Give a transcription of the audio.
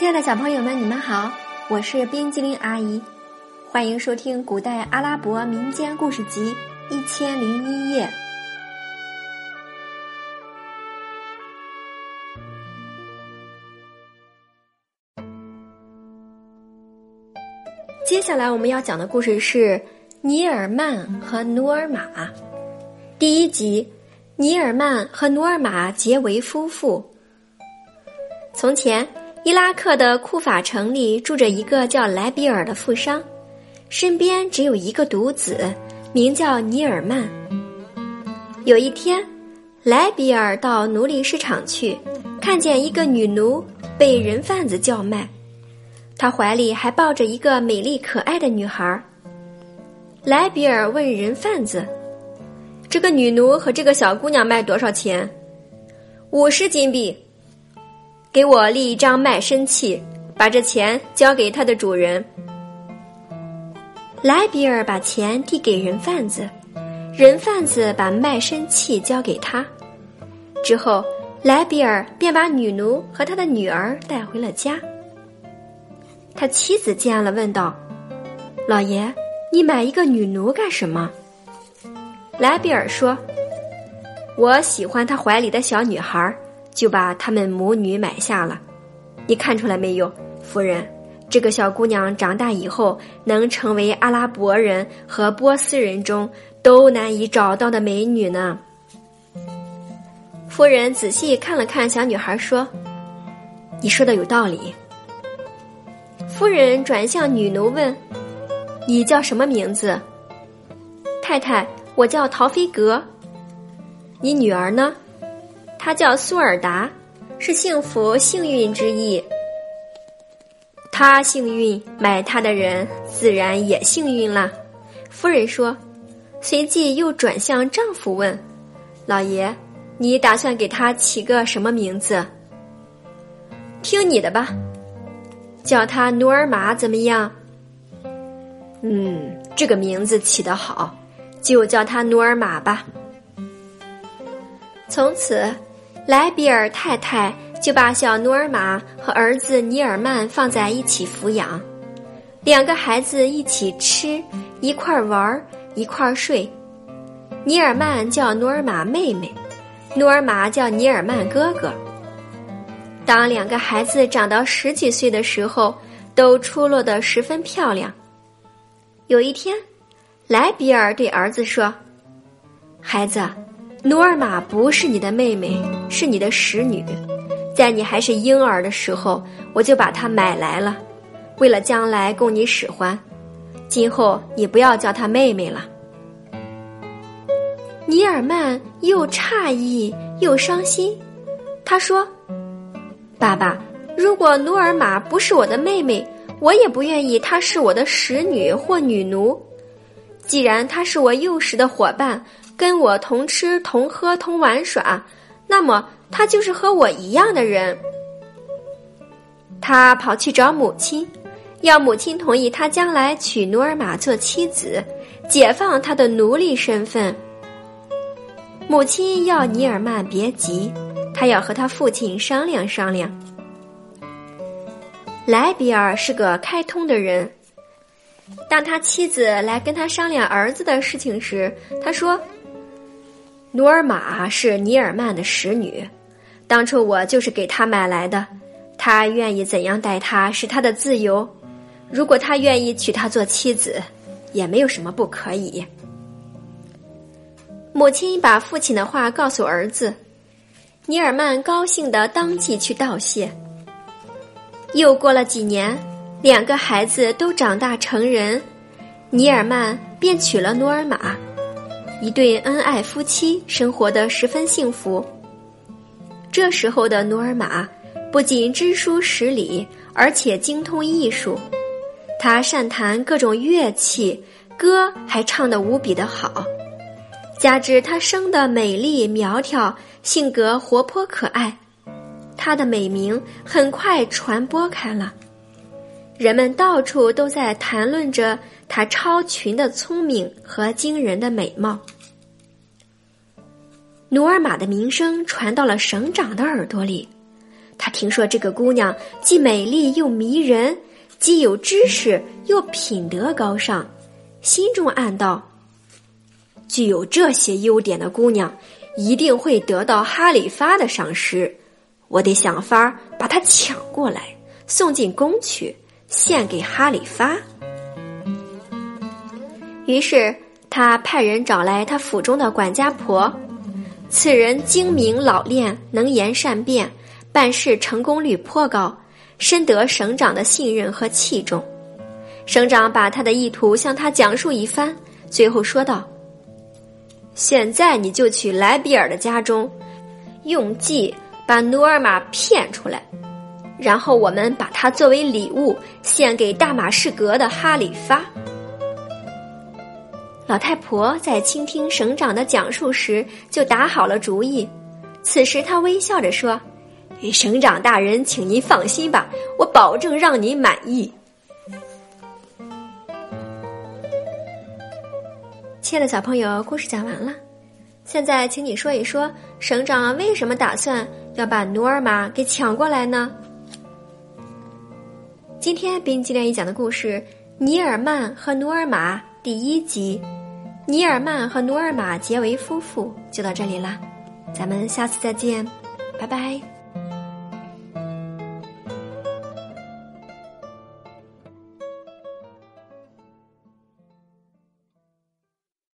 亲爱的小朋友们，你们好，我是冰激凌阿姨，欢迎收听《古代阿拉伯民间故事集一千零一夜》。接下来我们要讲的故事是尼尔曼和努尔玛。第一集，尼尔曼和努尔玛结为夫妇。从前，伊拉克的库法城里住着一个叫莱比尔的富商，身边只有一个独子，名叫尼尔曼。有一天，莱比尔到奴隶市场去，看见一个女奴被人贩子叫卖。他怀里还抱着一个美丽可爱的女孩。莱比尔问人贩子：“这个女奴和这个小姑娘卖多少钱？”“五十金币。”“给我立一张卖身契，把这钱交给他的主人。”莱比尔把钱递给人贩子，人贩子把卖身契交给他。之后，莱比尔便把女奴和他的女儿带回了家。他妻子见了，问道：“老爷，你买一个女奴干什么？”莱比尔说：“我喜欢他怀里的小女孩，就把他们母女买下了。你看出来没有，夫人？这个小姑娘长大以后，能成为阿拉伯人和波斯人中都难以找到的美女呢。”夫人仔细看了看小女孩，说：“你说的有道理。”夫人转向女奴问：“你叫什么名字？”太太，我叫陶菲格。你女儿呢？她叫苏尔达，是幸福、幸运之意。她幸运，买她的人自然也幸运了。夫人说，随即又转向丈夫问：“老爷，你打算给她起个什么名字？”听你的吧。叫他努尔玛怎么样？嗯，这个名字起得好，就叫他努尔玛吧。从此，莱比尔太太就把小努尔玛和儿子尼尔曼放在一起抚养，两个孩子一起吃，一块儿玩，一块儿睡。尼尔曼叫努尔玛妹妹，努尔玛叫尼尔曼哥哥。当两个孩子长到十几岁的时候，都出落得十分漂亮。有一天，莱比尔对儿子说：“孩子，努尔玛不是你的妹妹，是你的使女。在你还是婴儿的时候，我就把她买来了，为了将来供你使唤。今后你不要叫她妹妹了。”尼尔曼又诧异又伤心，他说。爸爸，如果努尔玛不是我的妹妹，我也不愿意她是我的使女或女奴。既然她是我幼时的伙伴，跟我同吃同喝同玩耍，那么她就是和我一样的人。他跑去找母亲，要母亲同意他将来娶努尔玛做妻子，解放他的奴隶身份。母亲要尼尔曼别急。他要和他父亲商量商量。莱比尔是个开通的人，当他妻子来跟他商量儿子的事情时，他说：“努尔玛是尼尔曼的使女，当初我就是给他买来的。他愿意怎样待她是他的自由，如果他愿意娶她做妻子，也没有什么不可以。”母亲把父亲的话告诉儿子。尼尔曼高兴的当即去道谢。又过了几年，两个孩子都长大成人，尼尔曼便娶了努尔玛，一对恩爱夫妻生活的十分幸福。这时候的努尔玛不仅知书识礼，而且精通艺术，他善弹各种乐器，歌还唱得无比的好。加之她生得美丽苗条，性格活泼可爱，她的美名很快传播开了，人们到处都在谈论着她超群的聪明和惊人的美貌。努尔玛的名声传到了省长的耳朵里，他听说这个姑娘既美丽又迷人，既有知识又品德高尚，心中暗道：具有这些优点的姑娘，一定会得到哈里发的赏识。我得想法把她抢过来，送进宫去，献给哈里发。于是他派人找来他府中的管家婆，此人精明老练，能言善辩，办事成功率颇高，深得省长的信任和器重。省长把他的意图向他讲述一番，最后说道：“现在你就去莱比尔的家中，用计把努尔玛骗出来，然后我们把它作为礼物献给大马士革的哈里发。”老太婆在倾听省长的讲述时，就打好了主意。此时，她微笑着说：“省长大人，请您放心吧，我保证让您满意。”亲爱的小朋友，故事讲完了。现在，请你说一说，省长为什么打算要把努尔玛给抢过来呢？今天冰激凌一讲的故事《尼尔曼和努尔玛》第一集。尼尔曼和努尔玛结为夫妇，就到这里啦，咱们下次再见，拜拜。